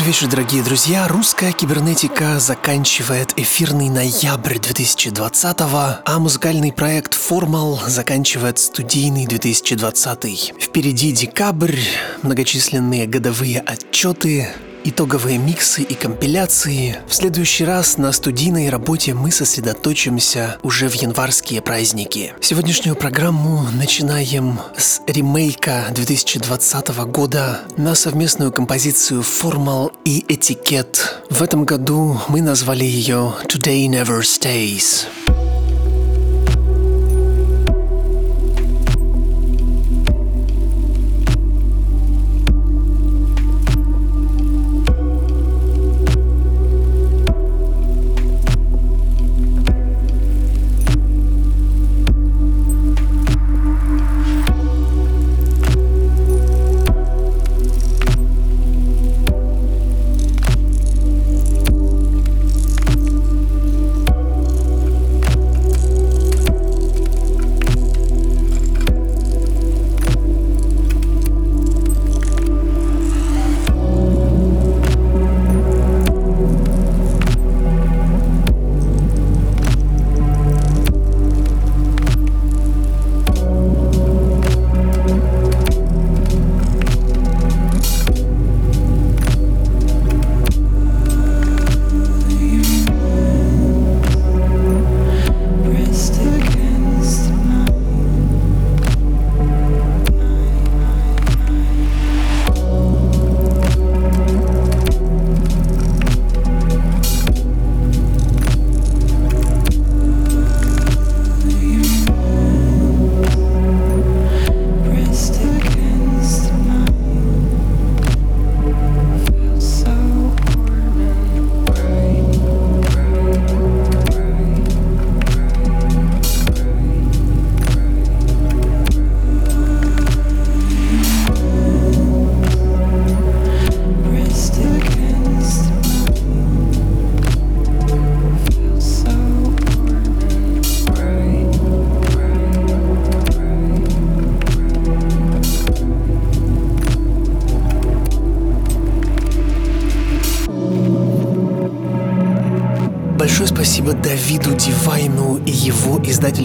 Добрый вечер, дорогие друзья. Русская кибернетика заканчивает эфирный ноябрь 2020-го, а музыкальный проект Formal заканчивает студийный 2020. Впереди декабрь, многочисленные годовые отчеты, итоговые миксы и компиляции. В следующий раз на студийной работе мы сосредоточимся уже в январские праздники. Сегодняшнюю программу начинаем с ремейка 2020 года на совместную композицию Formal и Этикет. В этом году мы назвали ее Today Never Stays.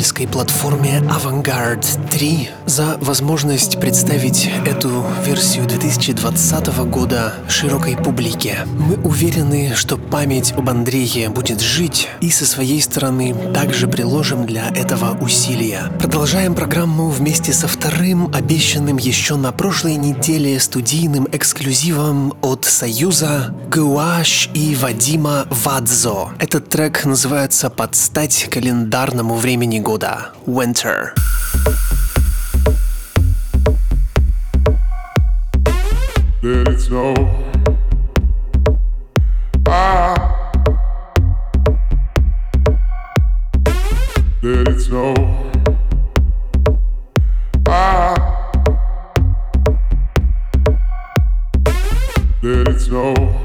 Издательской платформе Avantgarde 3 за возможность представить эту версию 2020 года широкой публике. Мы уверены, что память об Андрее будет жить и со своей стороны также приложим для этого усилия. Продолжаем программу вместе со вторым, обещанным еще на прошлой неделе студийным эксклюзивом от Союза Гуаш и Вадима Вадзо. Этот трек называется «Под стать календарному времени года – Winter. Let it snow, Ah, Let it snow, Ah, Let it snow.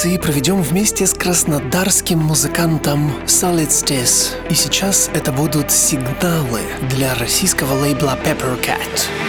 Композиции проведем вместе с краснодарским музыкантом Solid И сейчас это будут сигналы для российского лейбла Pepper Cat.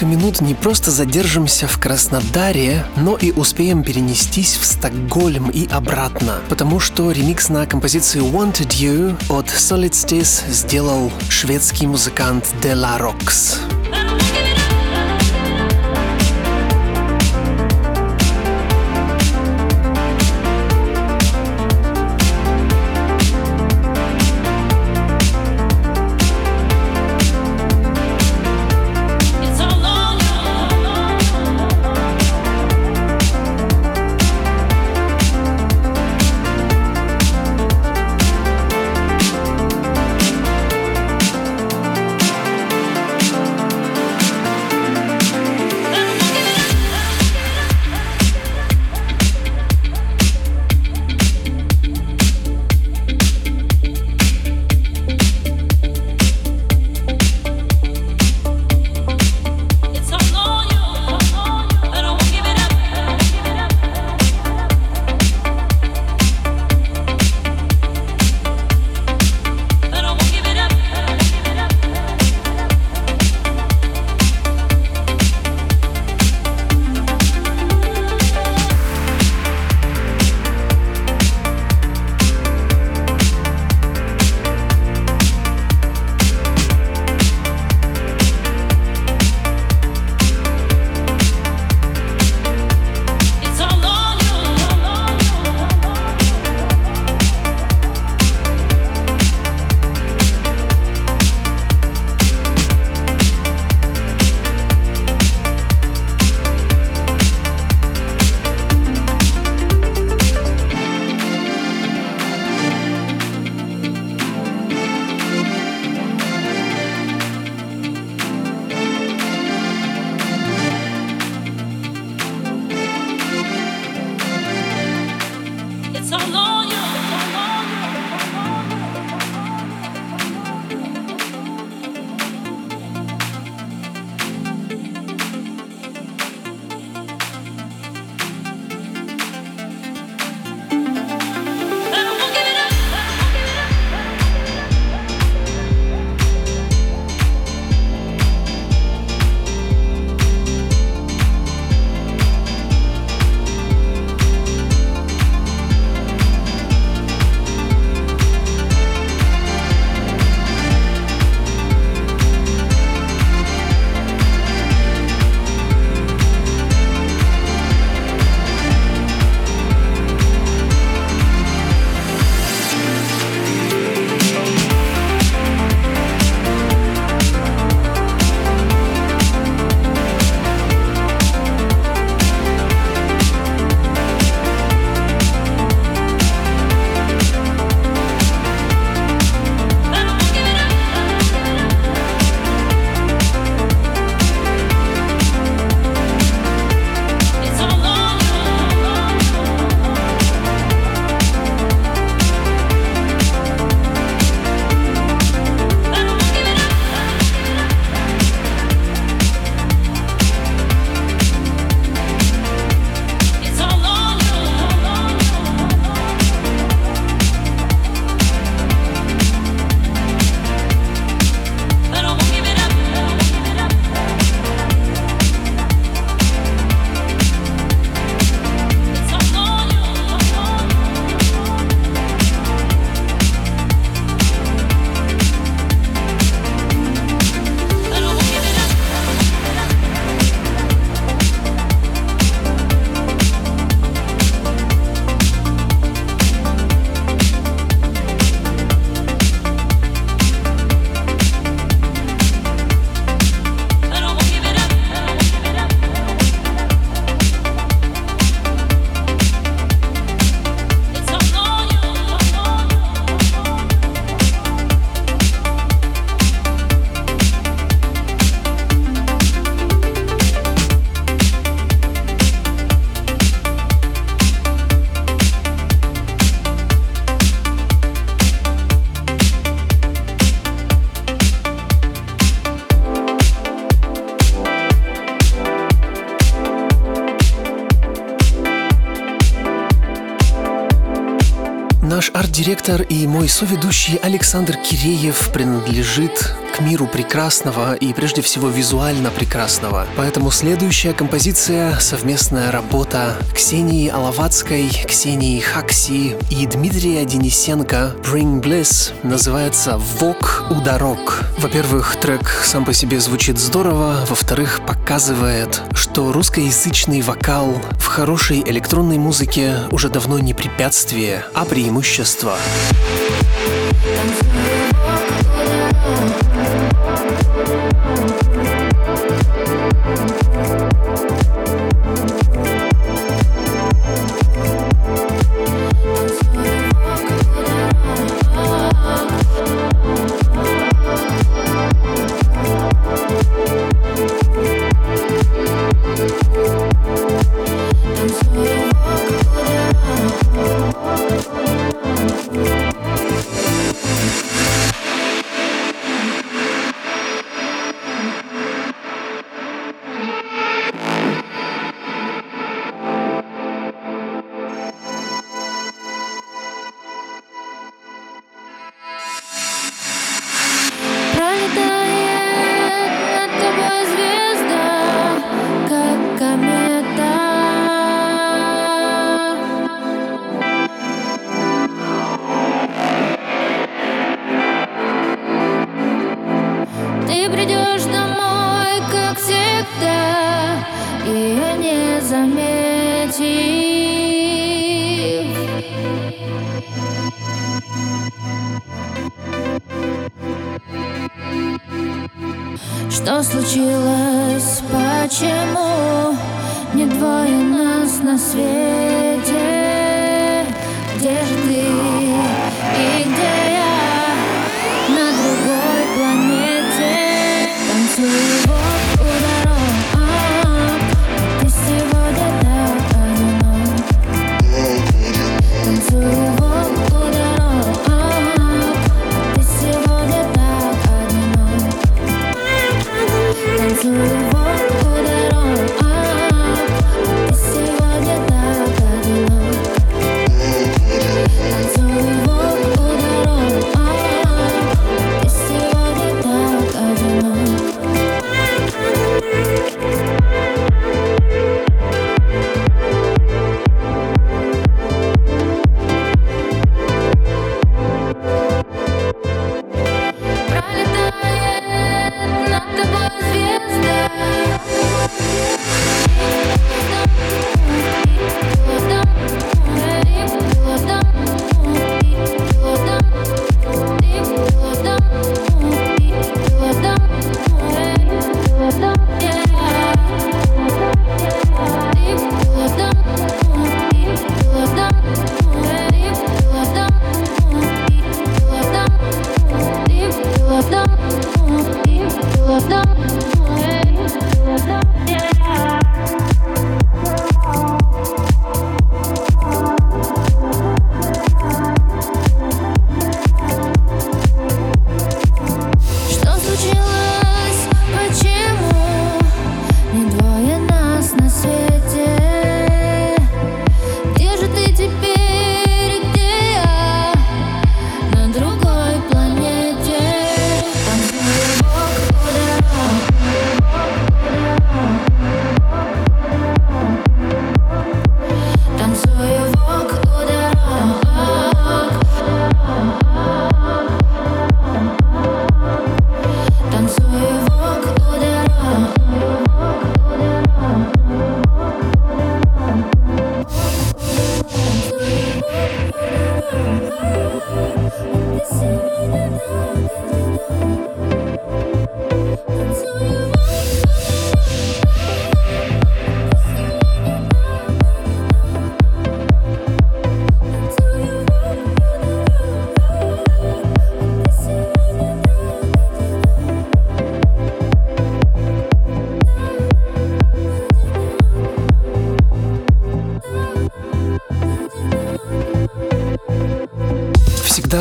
Несколько минут не просто задержимся в Краснодаре, но и успеем перенестись в Стокгольм и обратно, потому что ремикс на композицию Wanted You от Solid Stis сделал шведский музыкант Delarox. Наш арт-директор и мой соведущий Александр Киреев принадлежит к миру прекрасного и прежде всего визуально прекрасного. Поэтому следующая композиция — совместная работа Ксении Алаватской, Ксении Хакси и Дмитрия Денисенко «Bring Bliss» называется «Вок у дорог». Во-первых, трек сам по себе звучит здорово, во-вторых, показывает, что русскоязычный вокал хорошей электронной музыке уже давно не препятствие, а преимущество.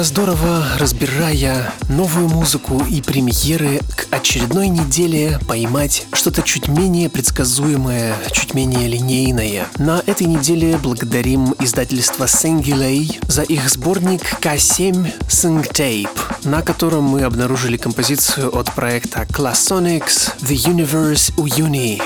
Здорово, разбирая новую музыку и премьеры к очередной неделе поймать что-то чуть менее предсказуемое, чуть менее линейное. На этой неделе благодарим издательство Sengilei за их сборник K7 Sing Tape, на котором мы обнаружили композицию от проекта Classonics The Universe Uni.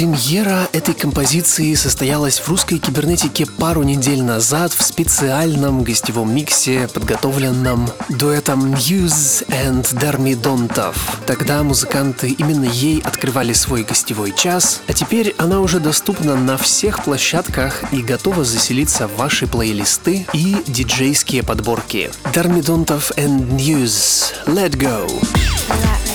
Премьера этой композиции состоялась в русской кибернетике пару недель назад в специальном гостевом миксе, подготовленном дуэтом Muse and Darmy Dontov. Тогда музыканты именно ей открывали свой гостевой час, а теперь она уже доступна на всех площадках и готова заселиться в ваши плейлисты и диджейские подборки. Darmy Dontov and Muse. Let go! Let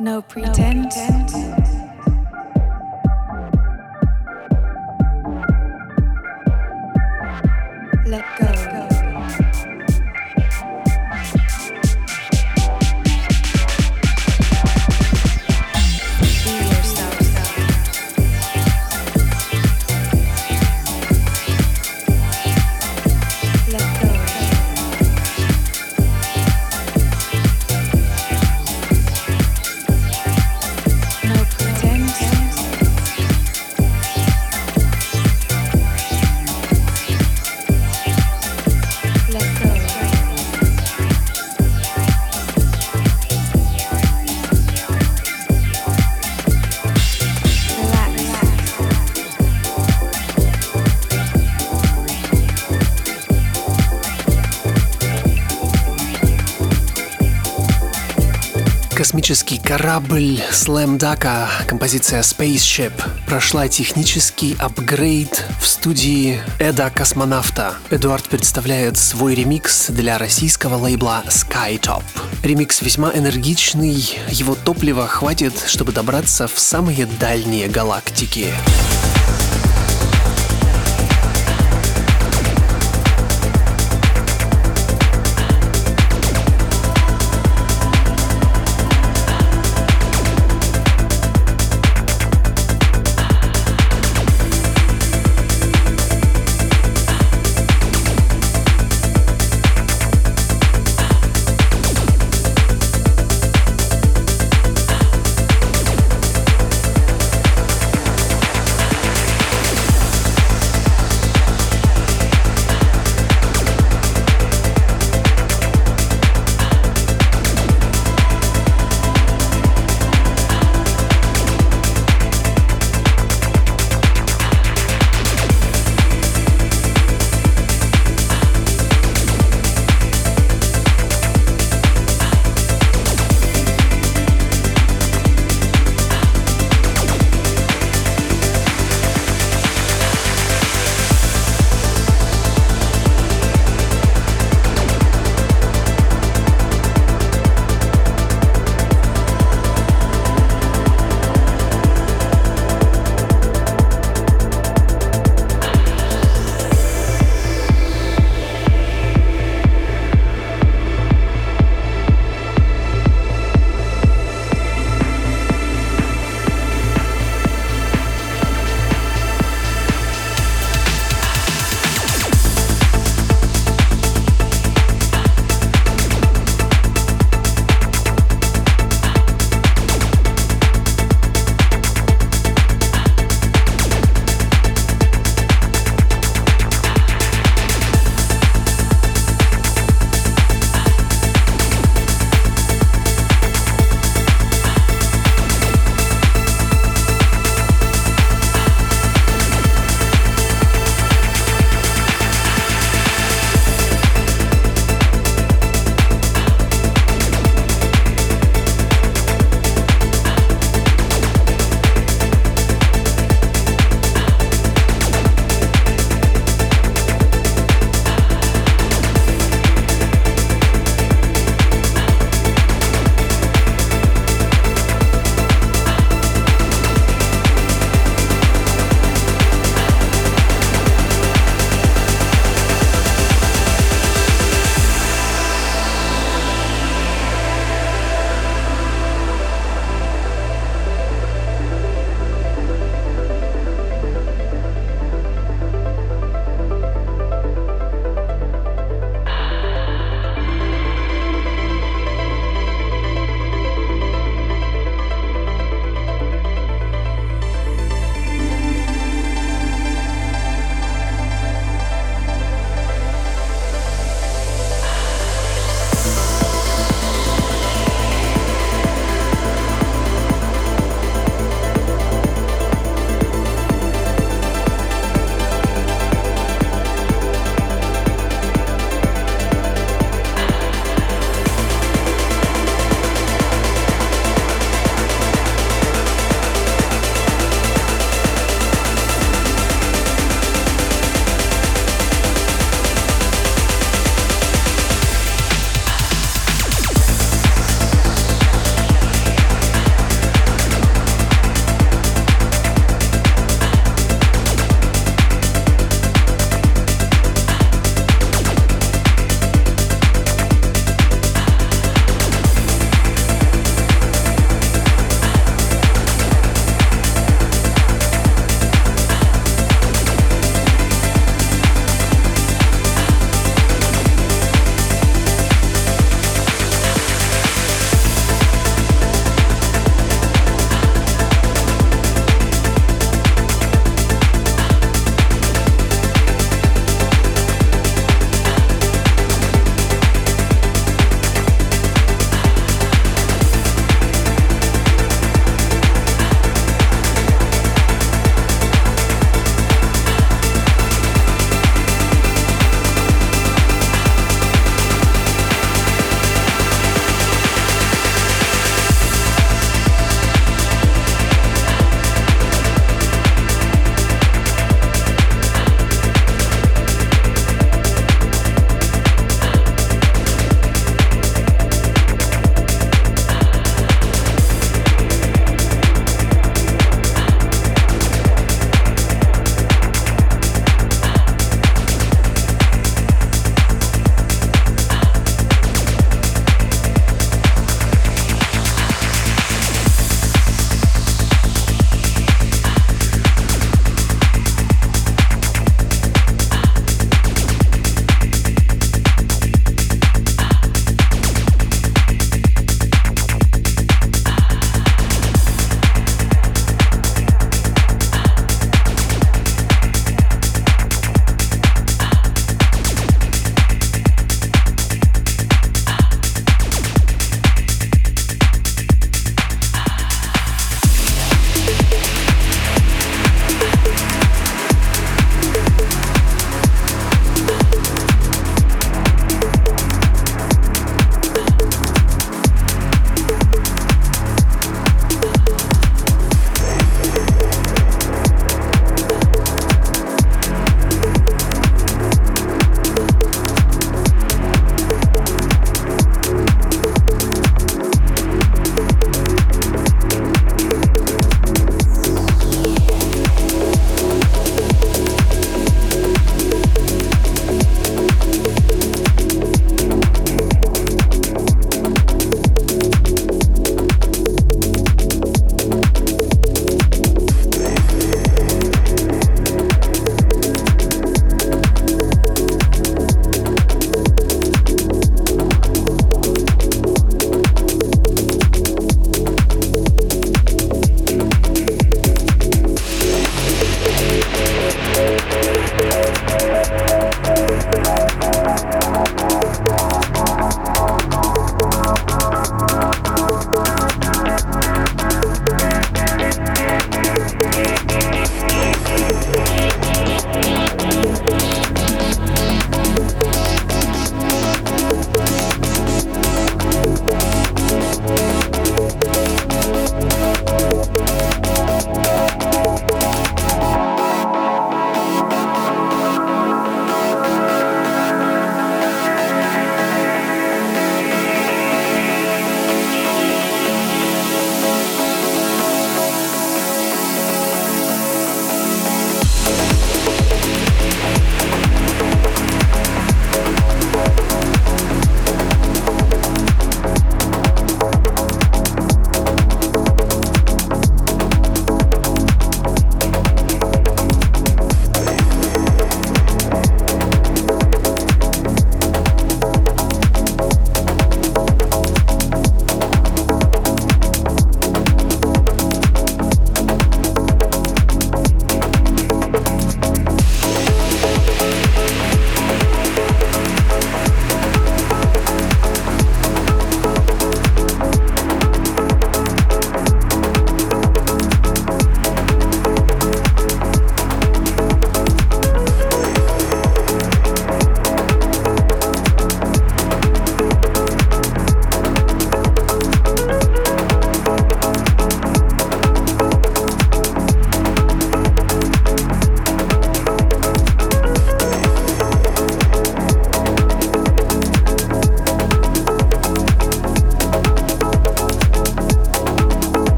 No pretense. No pretense. Корабль Slam Daka, композиция Spaceship, прошла технический апгрейд в студии Эда Космонавта. Эдуард представляет свой ремикс для российского лейбла Skytop. Ремикс весьма энергичный, его топлива хватит, чтобы добраться в самые дальние галактики.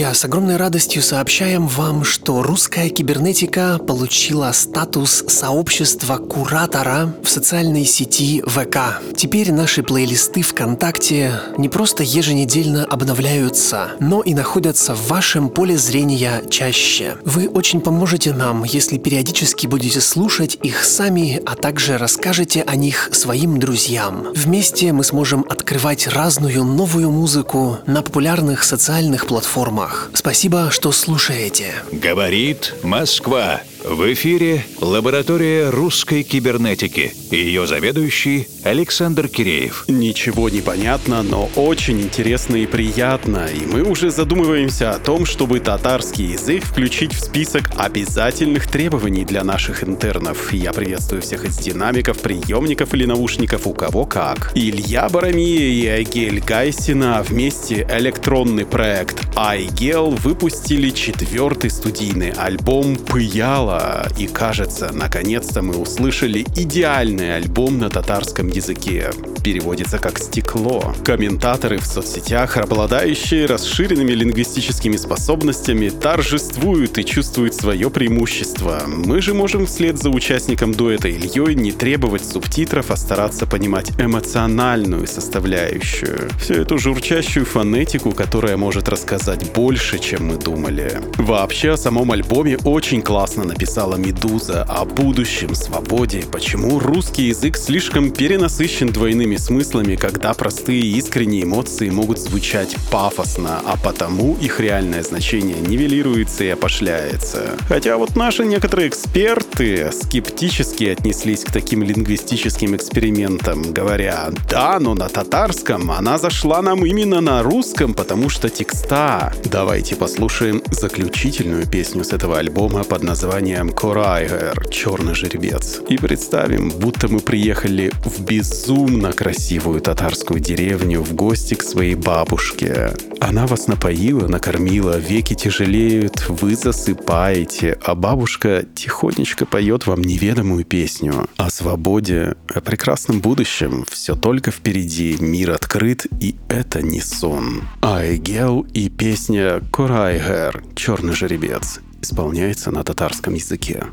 Друзья, с огромной радостью сообщаем вам, что русская кибернетика получила статус сообщества куратора в социальной сети ВК. Теперь наши плейлисты ВКонтакте не просто еженедельно обновляются, но и находятся в вашем поле зрения чаще. Вы очень поможете нам, если периодически будете слушать их сами, а также расскажете о них своим друзьям. Вместе мы сможем открывать разную новую музыку на популярных социальных платформах. Спасибо, что слушаете. Говорит Москва. В эфире лаборатория русской кибернетики. Ее заведующий Александр Киреев. Ничего не понятно, но очень интересно и приятно. И мы уже задумываемся о том, чтобы татарский язык включить в список обязательных требований для наших интернов. Я приветствую всех из динамиков, приемников или наушников, у кого как. Илья Барамия и Айгель Гайсина вместе электронный проект iGel выпустили четвертый студийный альбом «Пыяла». И кажется, наконец-то мы услышали идеальный альбом на татарском языке. Переводится как «стекло». Комментаторы в соцсетях, обладающие расширенными лингвистическими способностями, торжествуют и чувствуют свое преимущество. Мы же можем вслед за участником дуэта Ильей не требовать субтитров, а стараться понимать эмоциональную составляющую. Всю эту журчащую фонетику, которая может рассказать больше, чем мы думали. Вообще, о самом альбоме очень классно написала Медуза о будущем, свободе, почему русский язык слишком перенасыщен двойными смыслами, когда простые искренние эмоции могут звучать пафосно, а потому их реальное значение нивелируется и опошляется. Хотя вот наши некоторые эксперты скептически отнеслись к таким лингвистическим экспериментам, говоря, да, но на татарском она зашла нам именно на русском, потому что текста. Давайте послушаем заключительную песню с этого альбома под названием Корайгер «Черный жеребец» и представим, будто мы приехали в безумно красивую татарскую деревню в гости к своей бабушке. Она вас напоила, накормила, веки тяжелеют, вы засыпаете, а бабушка тихонечко поет вам неведомую песню о свободе, о прекрасном будущем. Все только впереди, мир открыт, и это не сон. Айгел и песня Корайгер «Черный жеребец» исполняется на татарском языке.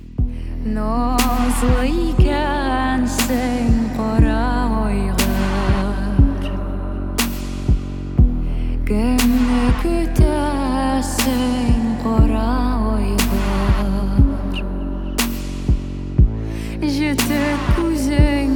Jitib ko'zing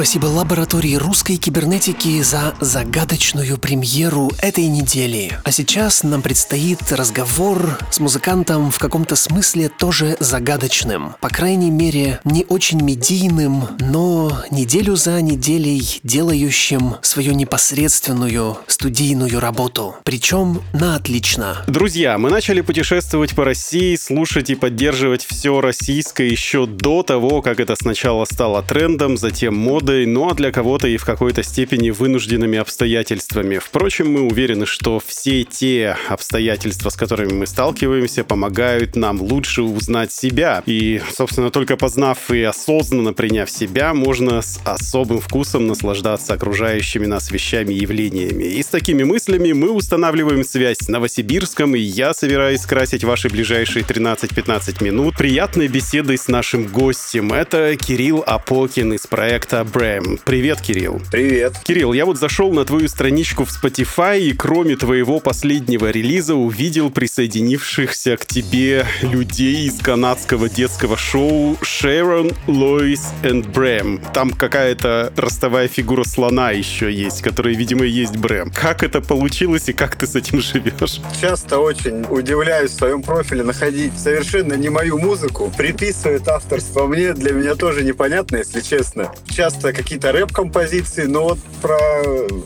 спасибо лаборатории русской кибернетики за загадочную премьеру этой недели. А сейчас нам предстоит разговор с музыкантом в каком-то смысле тоже загадочным. По крайней мере, не очень медийным, но неделю за неделей делающим свою непосредственную студийную работу. Причем на отлично. Друзья, мы начали путешествовать по России, слушать и поддерживать все российское еще до того, как это сначала стало трендом, затем модой, ну а для кого-то и в какой-то степени вынужденными обстоятельствами. Впрочем, мы уверены, что все те обстоятельства, с которыми мы сталкиваемся, помогают нам лучше узнать себя. И, собственно, только познав и осознанно приняв себя, можно с особым вкусом наслаждаться окружающими нас вещами и явлениями. И с такими мыслями мы устанавливаем связь с Новосибирском, и я собираюсь скрасить ваши ближайшие 13-15 минут приятной беседой с нашим гостем. Это Кирилл Апокин из проекта Брэм. Привет, Кирилл. Привет. Кирилл, я вот зашел на твою страничку в Spotify и кроме твоего последнего релиза увидел присоединившихся к тебе людей из канадского детского шоу Шерон, Лоис и Брэм. Там какая-то ростовая фигура слона еще есть, которая, видимо, есть Брэм. Как это получилось и как ты с этим живешь? Часто очень удивляюсь в своем профиле находить совершенно не мою музыку, приписывает авторство мне, для меня тоже непонятно, если честно. Часто какие-то рэп-композиции, но вот про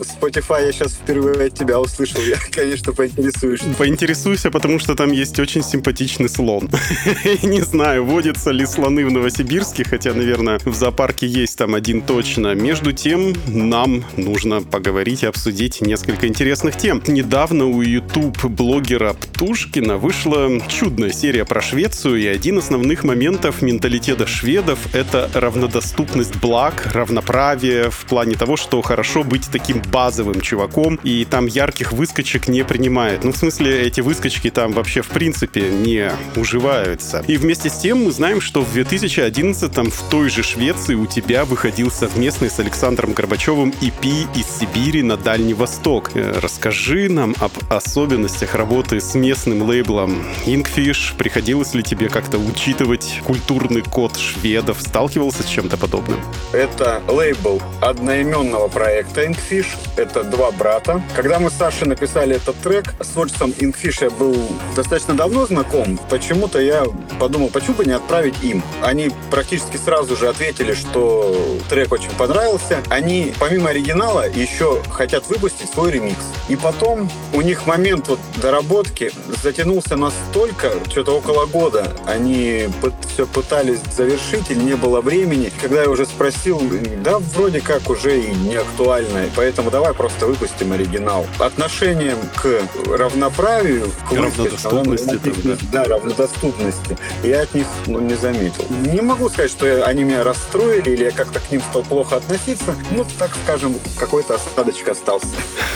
Spotify я сейчас впервые от тебя услышал. Я, конечно, поинтересуюсь. Поинтересуйся, потому что там есть очень симпатичный слон. Не знаю, водятся ли слоны в Новосибирске, хотя, наверное, в зоопарке есть там один точно. Между тем, нам нужно поговорить и обсудить несколько интересных тем. Недавно у YouTube-блогера Птушкина вышла чудная серия про Швецию, и один из основных моментов менталитета шведов — это равнодоступность благ, равноправие в плане того, что хорошо быть таким базовым чуваком, и там ярких выскочек не принимают. Ну, в смысле, эти выскочки там вообще в принципе не уживаются. И вместе с тем мы знаем, что в 2011-м в той же Швеции у тебя выходил совместный с Александром Горбачевым EP из Сибири на Дальний Восток. Э, Расскажи нам об особенностях работы с местным лейблом Inkfish. Приходилось ли тебе как-то учитывать культурный код шведов? Сталкивался с чем-то подобным? Это лейбл одноименного проекта Inkfish. Это два брата. Когда мы с Сашей написали этот трек, с творчеством Inkfish я был достаточно давно знаком. Почему-то я подумал, почему бы не отправить им. Они практически сразу же ответили, что трек очень понравился. Они, помимо оригинала, еще хотят выпустить свой ремикс. И потом у них момент вот доработки затянулся настолько, что-то около года. Они все пытались завершить или не было времени. Когда я уже спросил, да, вроде как уже и не актуально, поэтому давай просто выпустим оригинал. Отношением к равноправию, к равнодоступности, там, да. да, равнодоступности, я от них ну, не заметил. Не могу сказать, что они меня расстроили или я как-то к ним стал плохо относиться. Ну, так скажем, какой-то осадочек остался.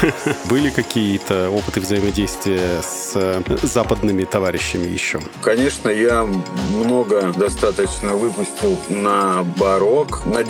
Были какие-то опыты взаимодействия с э, западными товарищами еще? Конечно, я много достаточно выпустил на барок, на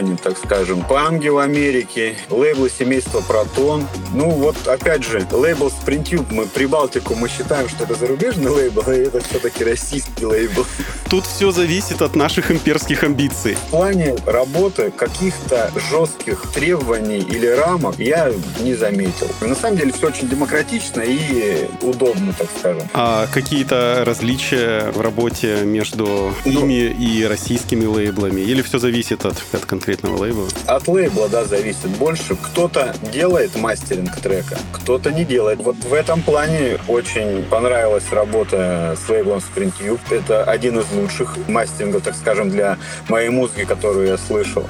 дивизионе, так скажем, панги в Америке, лейблы семейства Протон. Ну вот, опять же, лейбл Sprintube, мы Прибалтику, мы считаем, что это зарубежный лейбл, а это все-таки российский лейбл. Тут все зависит от наших имперских амбиций. В плане работы каких-то жестких требований или рамок я не заметил. На самом деле все очень демократично и удобно, так скажем. А какие-то различия в работе между Ну. ими и российскими лейблами? Или все зависит от, от конкретного лейбла? От лейбла, да, зависит больше. Кто-то делает мастеринг трека, кто-то не делает. Вот в этом плане очень понравилась работа с лейблом Sprint Tube. Это один из лучших мастерингов, так скажем, для моей музыки, которую я слышал,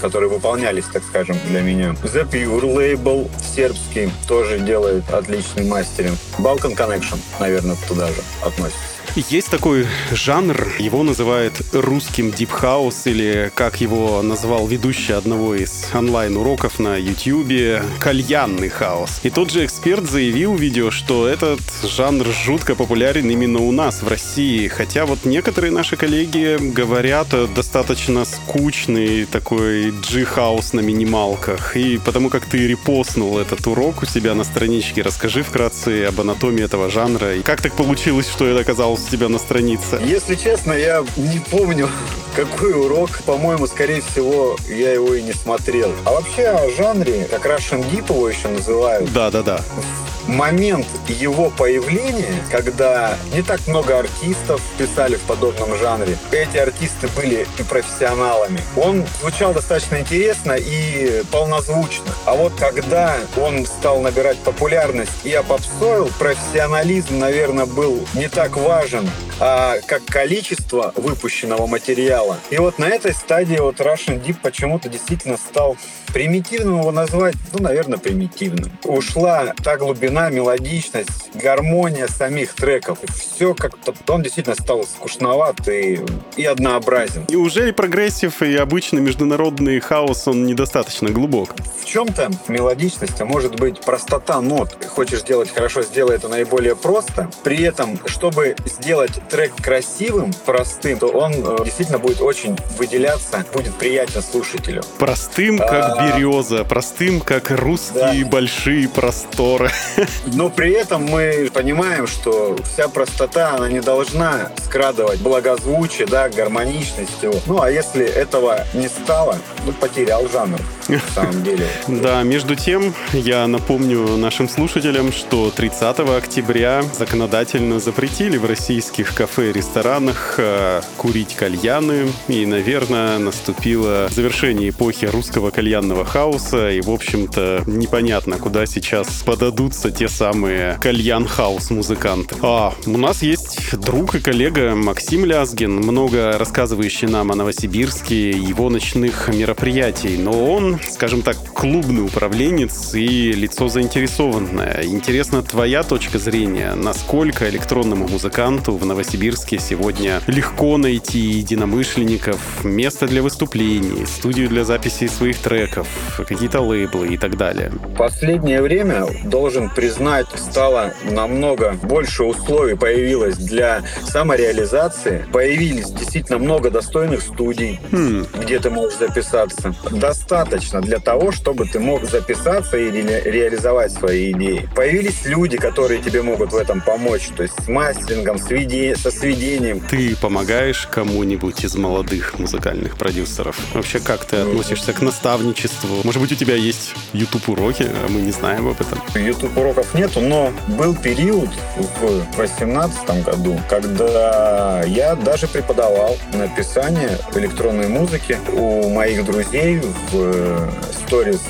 которые выполнялись, так скажем, для меня. The Pure лейбл сербский тоже делает отличный мастеринг. Balkan Connection, наверное, туда же относится. Есть такой жанр, его называют русским deep house, или как его назвал ведущий одного из онлайн-уроков на YouTube, кальянный хаус. И тот же эксперт заявил в видео, что этот жанр жутко популярен именно у нас, в России. Хотя вот некоторые наши коллеги говорят достаточно скучный такой G-house на минималках. И потому как ты репостнул этот урок у себя на страничке, расскажи вкратце об анатомии этого жанра. И как так получилось, что это оказался тебя на странице. Если честно, я не помню, какой урок. По-моему, скорее всего, я его и не смотрел. А вообще о жанре, как Russian Deep его еще называют, Да-да-да. момент его появления, когда не так много артистов писали в подобном жанре, эти артисты были и профессионалами, он звучал достаточно интересно и полнозвучно. А вот когда он стал набирать популярность и опопсоил, профессионализм, наверное, был не так важен, а как количество выпущенного материала. И вот на этой стадии вот Russian Deep почему-то действительно стал примитивным его назвать, ну, наверное, примитивным. Ушла та глубина, мелодичность, гармония самих треков. Все как-то... Он действительно стал скучноват и, и однообразен. Неужели progressive и обычный международный хаус, он недостаточно глубок? В чем-то мелодичность, а может быть простота нот. Хочешь сделать хорошо, сделай это наиболее просто. При этом, чтобы сделать трек красивым, простым, то он э, действительно будет очень выделяться, будет приятен слушателю. Простым, как, а, береза, простым, как русские большие просторы. Но при этом мы понимаем, что вся простота, она не должна скрадывать благозвучие, да, гармоничность его. Ну, а если этого не стало, ну, потерял жанр, на самом деле. Да, между тем, я напомню нашим слушателям, что 30 октября законодательно запретили в российских кафе и ресторанах э, курить кальяны. И, наверное, наступило завершение эпохи русского кальянного хауса. И, в общем-то, непонятно, куда сейчас подадутся те самые кальян-хаус музыканты. А, у нас есть друг и коллега Максим Лязгин, много рассказывающий нам о Новосибирске, его ночных мероприятий. Но он, скажем так, клубный управленец и лицо заинтересованное. Интересна твоя точка зрения, насколько электронному музыканту в Новосибирске сегодня легко найти единомышленников, место для выступлений, студию для записи своих треков, какие-то лейблы и так далее. Последнее время, должен признать, стало намного больше условий появилось для самореализации. Появились действительно много достойных студий, Хм, где ты можешь записаться. Достаточно для того, чтобы ты мог записаться и ре- реализовать свои идеи. Появились люди, которые тебе могут в этом помочь, то есть с мастерингом, виде- со сведением. ты помогаешь кому-нибудь из молодых музыкальных продюсеров? Вообще, как ты относишься к наставничеству? Может быть, у тебя есть YouTube-уроки, а мы не знаем об этом? YouTube уроков нету, но был период в 2018 году, когда я даже преподавал написание электронной музыки у моих друзей в сторис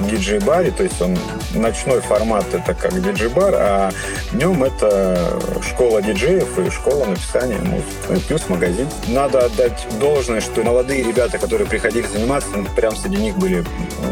диджей-баре, то есть он ночной формат это как диджей-бар, а днем это школа диджеев и школа написания музыки. Ну плюс магазин. Надо отдать должное, что молодые ребята, которые приходили заниматься, ну, прям среди них были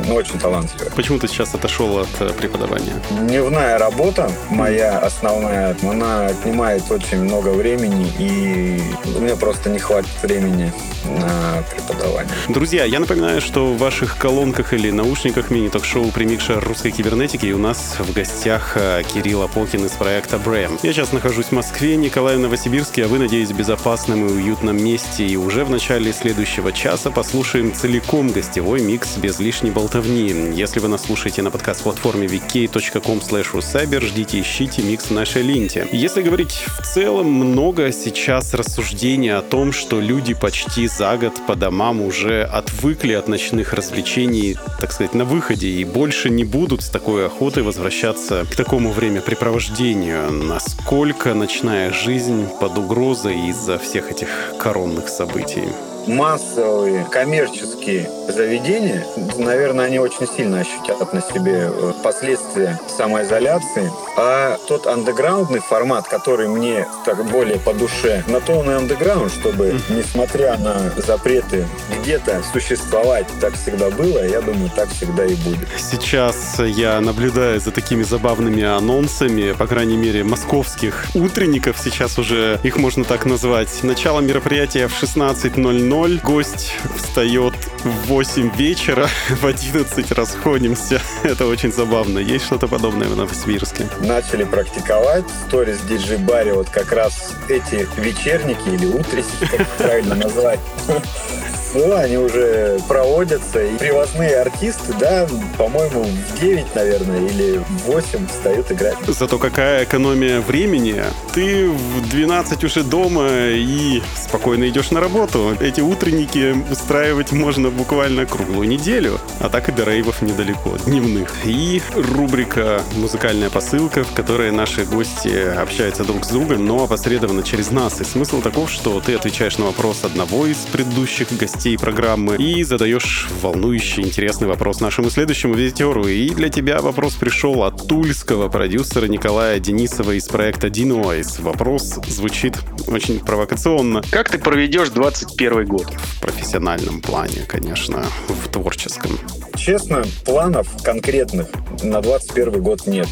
ну, очень талантливые. Почему ты сейчас отошел от э, преподавания? Дневная работа моя основная, она отнимает очень много времени, и у меня просто не хватит времени на преподавание. Друзья, я напоминаю, что в ваших колонках или наушниках мини-ток-шоу «Примикша русской кибернетики» и у нас в гостях э, Кирилл Апокин из проекта Брэм. Я сейчас нахожусь в Москве, Николай в Новосибирске, а вы, надеюсь, в безопасном и уютном месте. И уже в начале следующего часа послушаем целиком гостевой микс без лишней болтовни. Если вы нас слушаете на подкаст-платформе vk.com rusaber, ждите, ищите микс в нашей ленте. Если говорить в целом, много сейчас рассуждений о том, что люди почти за год по домам уже отвыкли от ночных развлечений, так сказать, на выходе, и больше не будут с такой охотой возвращаться к такому времяпрепровождению. Насколько ночная жизнь под угрозой из-за всех этих коронных событий? Массовые коммерческие заведения, наверное, они очень сильно ощутят на себе э, последствия самоизоляции. А тот андеграундный формат, который мне так более по душе, на то он и андеграунд, чтобы, несмотря на запреты, где-то существовать. Так всегда было, я думаю, так всегда и будет. Сейчас я наблюдаю за такими забавными анонсами, по крайней мере, московских утренников, сейчас уже их можно так назвать. Начало мероприятия в 16.00, гость встает в 8 вечера, в 11 расходимся. Это очень забавно. Есть что-то подобное в Новосибирске? Начали практиковать сторис диджей баре вот как раз эти вечерники или утренники, как правильно назвать, большинство, они уже проводятся. И привозные артисты, да, по-моему, в 9, наверное, или в 8 встают играть. Зато какая экономия времени. Ты в 12 уже дома и спокойно идешь на работу. Эти утренники устраивать можно буквально круглую неделю. А так и до рейвов недалеко, дневных. И рубрика «Музыкальная посылка», в которой наши гости общаются друг с другом, но опосредованно через нас. И смысл таков, что ты отвечаешь на вопрос одного из предыдущих гостей программы и задаешь волнующий, интересный вопрос нашему следующему визитеру. И для тебя вопрос пришел от тульского продюсера Николая Денисова из проекта Dinoise. Вопрос звучит очень провокационно. Как ты проведешь 21 год? В профессиональном плане, конечно, в творческом. Честно, планов конкретных на 21 год нет.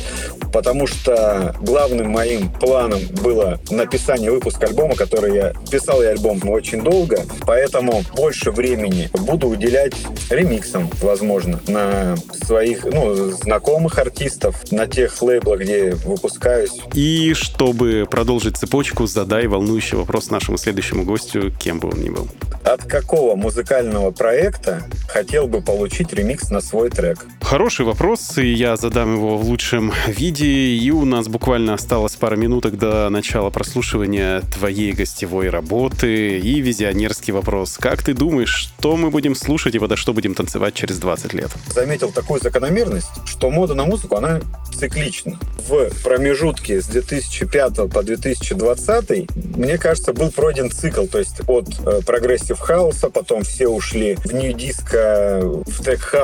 Потому что главным моим планом было написание выпуска альбома, который я писал я альбом очень долго, поэтому больше времени буду уделять ремиксам, возможно, на своих, ну, знакомых артистов, на тех лейблах, где выпускаюсь. И чтобы продолжить цепочку, задай волнующий вопрос нашему следующему гостю, кем бы он ни был. От какого музыкального проекта хотел бы получить ремикс на свой трек? Хороший вопрос, и я задам его в лучшем виде. И у нас буквально осталось пара минуток до начала прослушивания твоей гостевой работы. И визионерский вопрос. Как ты думаешь, что мы будем слушать и подо что будем танцевать через 20 лет? Заметил такую закономерность, что мода на музыку, она циклична. В промежутке с 2005 по 2020, мне кажется, был пройден цикл, то есть от э, progressive хауса, потом все ушли в nu-disco, в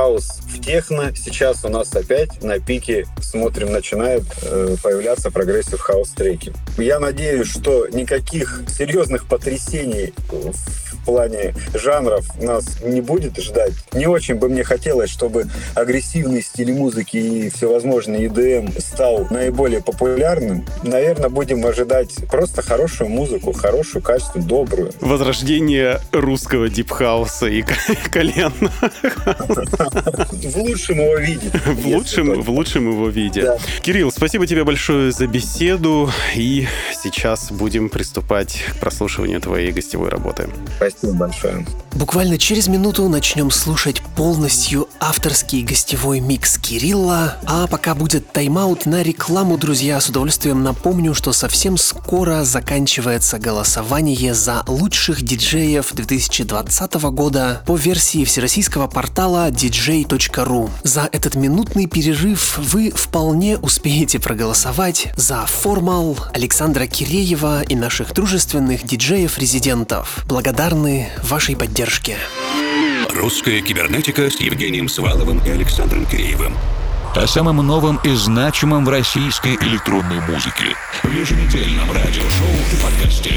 tech house, в техно. Сейчас у нас опять на пике, смотрим, начинают э, появляться progressive house треки. Я надеюсь, что никаких серьезных потрясений в плане жанров нас не будет ждать. Не очень бы мне хотелось, чтобы агрессивный стиль музыки и всевозможный EDM стал наиболее популярным. Наверное, будем ожидать просто хорошую музыку, хорошую, качественную, добрую. Возрождение русского deep хауса и колен. В лучшем его виде. В лучшем, в лучшем его виде. Да. Кирилл, спасибо тебе большое за беседу. И сейчас будем приступать к прослушиванию твоей гостевой работы. Спасибо большое. Буквально через минуту начнем слушать полностью авторский гостевой микс Кирилла. А пока будет тайм-аут на рекламу, друзья, с удовольствием напомню, что совсем скоро заканчивается голосование за лучших диджеев 2020 года по версии всероссийского портала dj.ru. За этот минутный перерыв вы вполне успеете проголосовать за Формал, Александра Киреева и наших дружественных диджеев-резидентов. Благодарны вашей поддержке. Русская кибернетика с Евгением Сваловым и Александром Киреевым. О самом новом и значимом в российской электронной музыке. В еженедельном радиошоу и подкасте.